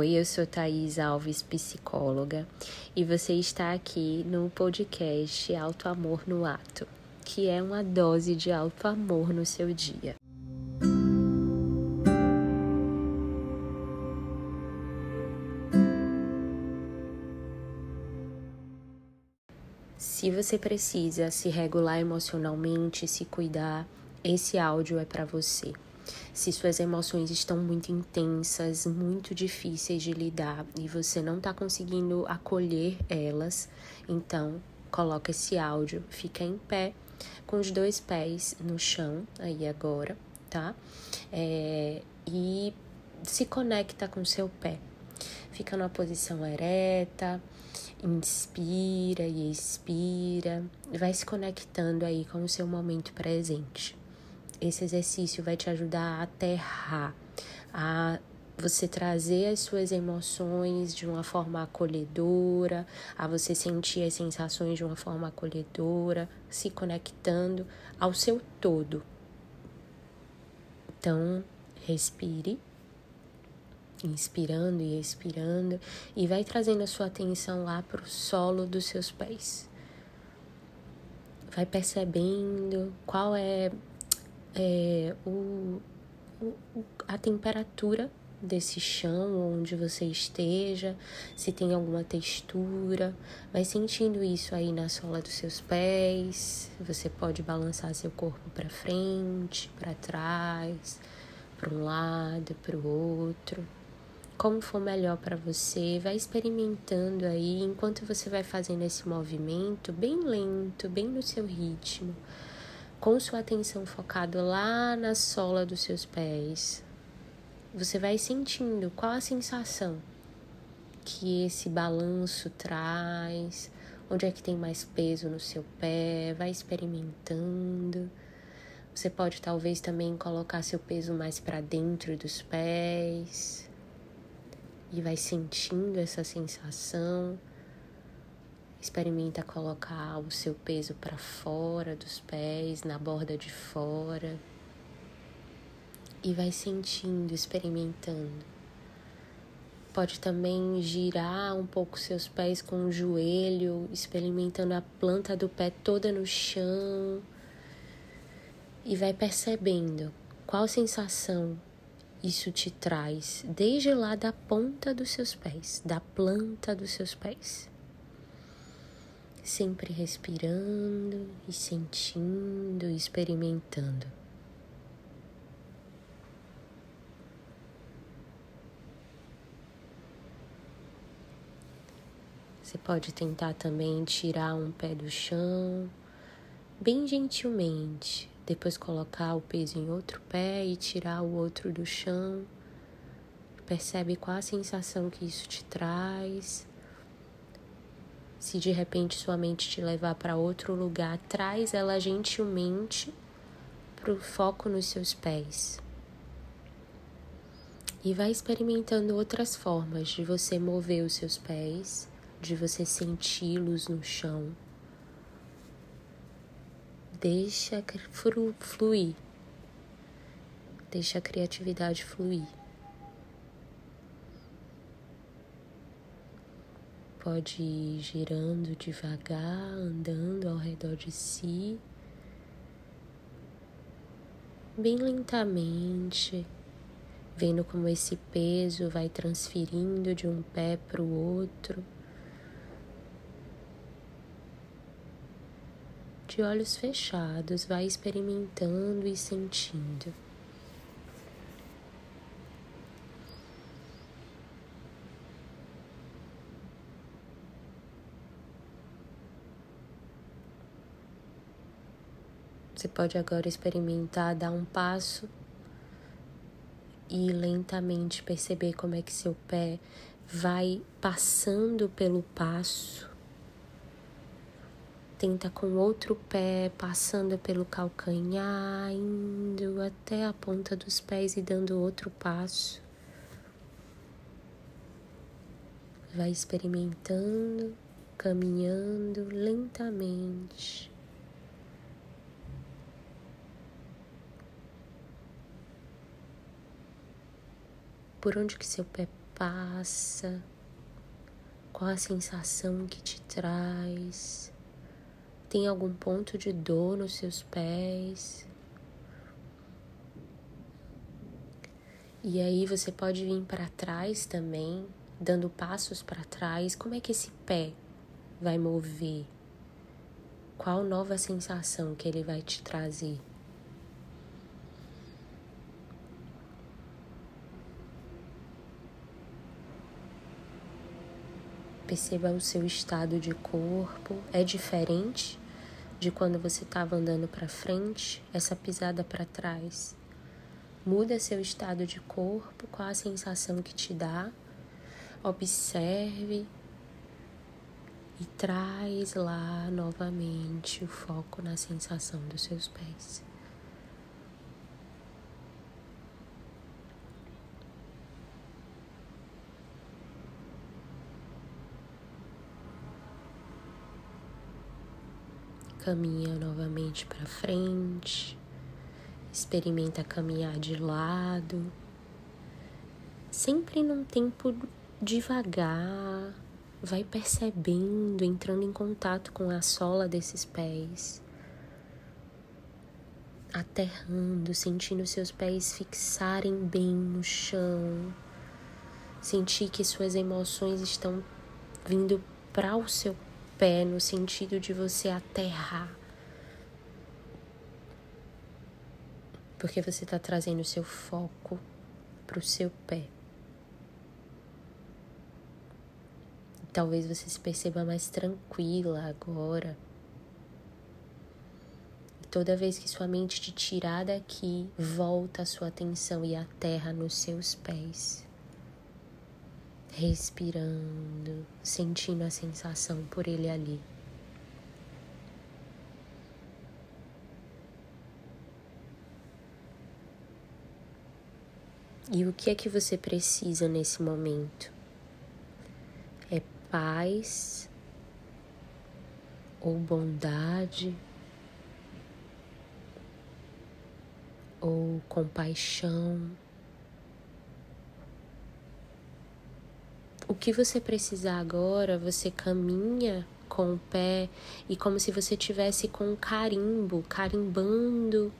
Oi, eu sou Thaís Alves, psicóloga, e você está aqui no podcast Alto Amor no Ato, que é uma dose de alto amor no seu dia. Se você precisa se regular emocionalmente, se cuidar, esse áudio é para você. Se suas emoções estão muito intensas, muito difíceis de lidar e você não está conseguindo acolher elas, então coloca esse áudio, fica em pé, com os dois pés no chão, aí agora, tá? É, e se conecta com seu pé. Fica numa posição ereta, inspira e expira, vai se conectando aí com o seu momento presente. Esse exercício vai te ajudar a aterrar, a você trazer as suas emoções de uma forma acolhedora, a você sentir as sensações de uma forma acolhedora, se conectando ao seu todo. Então, respire, inspirando e expirando, e vai trazendo a sua atenção lá para o solo dos seus pés. Vai percebendo qual é é, o, o, a temperatura desse chão onde você esteja, se tem alguma textura, vai sentindo isso aí na sola dos seus pés. Você pode balançar seu corpo para frente, para trás, para um lado, para o outro. Como for melhor para você, vai experimentando aí enquanto você vai fazendo esse movimento bem lento, bem no seu ritmo com sua atenção focada lá na sola dos seus pés, você vai sentindo qual a sensação que esse balanço traz, onde é que tem mais peso no seu pé, vai experimentando. Você pode talvez também colocar seu peso mais para dentro dos pés e vai sentindo essa sensação. Experimenta colocar o seu peso para fora dos pés, na borda de fora. E vai sentindo, experimentando. Pode também girar um pouco seus pés com o joelho, experimentando a planta do pé toda no chão. E vai percebendo qual sensação isso te traz, desde lá da ponta dos seus pés, da planta dos seus pés sempre respirando e sentindo e experimentando. Você pode tentar também tirar um pé do chão, bem gentilmente, depois colocar o peso em outro pé e tirar o outro do chão. Percebe qual a sensação que isso te traz. Se de repente sua mente te levar para outro lugar, traz ela gentilmente para o foco nos seus pés. E vai experimentando outras formas de você mover os seus pés, de você senti-los no chão. Deixa fluir. Deixa a criatividade fluir. Pode ir girando devagar, andando ao redor de si, bem lentamente, vendo como esse peso vai transferindo de um pé para o outro. De olhos fechados, vai experimentando e sentindo. Você pode agora experimentar dar um passo e lentamente perceber como é que seu pé vai passando pelo passo. Tenta com outro pé passando pelo calcanhar, indo até a ponta dos pés e dando outro passo. Vai experimentando, caminhando lentamente. Por onde que seu pé passa, qual a sensação que te traz. Tem algum ponto de dor nos seus pés? E aí você pode vir para trás também, dando passos para trás. Como é que esse pé vai mover? Qual nova sensação que ele vai te trazer? Perceba o seu estado de corpo. É diferente de quando você estava andando para frente, essa pisada para trás. Muda seu estado de corpo, qual a sensação que te dá. Observe e traz lá novamente o foco na sensação dos seus pés. Caminha novamente para frente, experimenta caminhar de lado, sempre num tempo devagar, vai percebendo, entrando em contato com a sola desses pés, aterrando, sentindo seus pés fixarem bem no chão, sentir que suas emoções estão vindo para o seu pé no sentido de você aterrar. Porque você está trazendo o seu foco para o seu pé. Talvez você se perceba mais tranquila agora. Toda vez que sua mente te tirar daqui, volta a sua atenção e aterra nos seus pés respirando, sentindo a sensação por ele ali. E o que é que você precisa nesse momento? É paz ou bondade ou compaixão? O que você precisar agora, você caminha com o pé e como se você tivesse com um carimbo, carimbando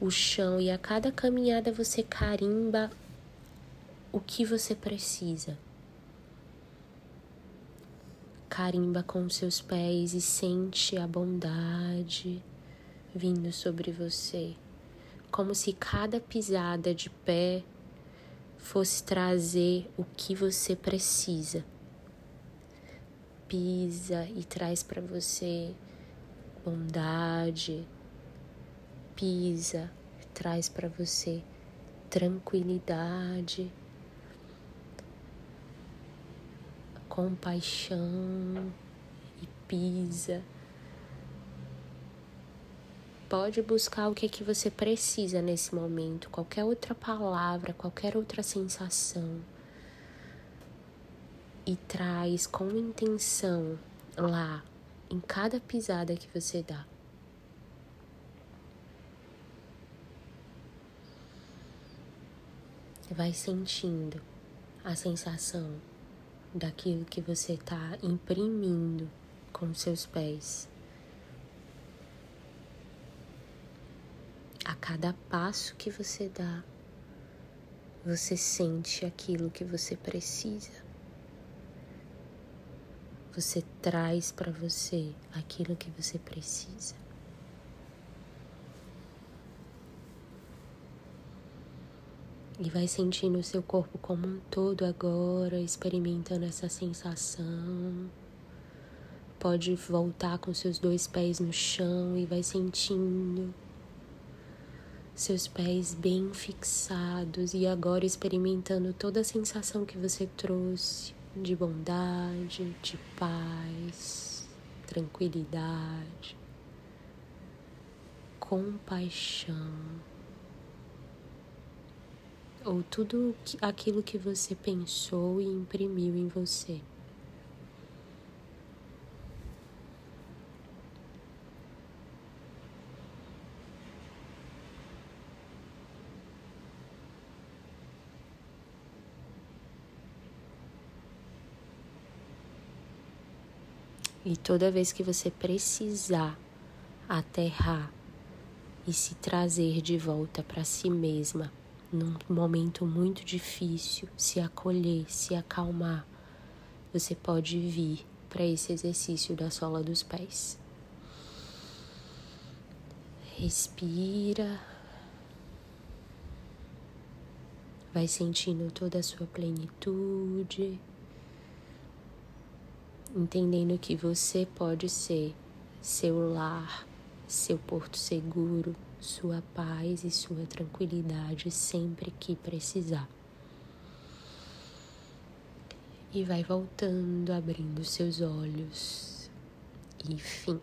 o chão e a cada caminhada você carimba o que você precisa. Carimba com seus pés e sente a bondade vindo sobre você, como se cada pisada de pé fosse trazer o que você precisa. Pisa e traz para você bondade. Pisa, traz para você tranquilidade, compaixão e pisa pode buscar o que é que você precisa nesse momento, qualquer outra palavra, qualquer outra sensação. E traz com intenção lá, em cada pisada que você dá. Vai sentindo a sensação daquilo que você está imprimindo com seus pés. A cada passo que você dá, você sente aquilo que você precisa. Você traz para você aquilo que você precisa. E vai sentindo o seu corpo como um todo agora, experimentando essa sensação. Pode voltar com seus dois pés no chão e vai sentindo seus pés bem fixados e agora experimentando toda a sensação que você trouxe de bondade, de paz, tranquilidade, compaixão, ou tudo aquilo que você pensou e imprimiu em você. E toda vez que você precisar aterrar e se trazer de volta para si mesma, num momento muito difícil, se acolher, se acalmar, você pode vir para esse exercício da sola dos pés. Respira. Vai sentindo toda a sua plenitude, entendendo que você pode ser seu lar, seu porto seguro, sua paz e sua tranquilidade sempre que precisar. E vai voltando, abrindo seus olhos. E fim.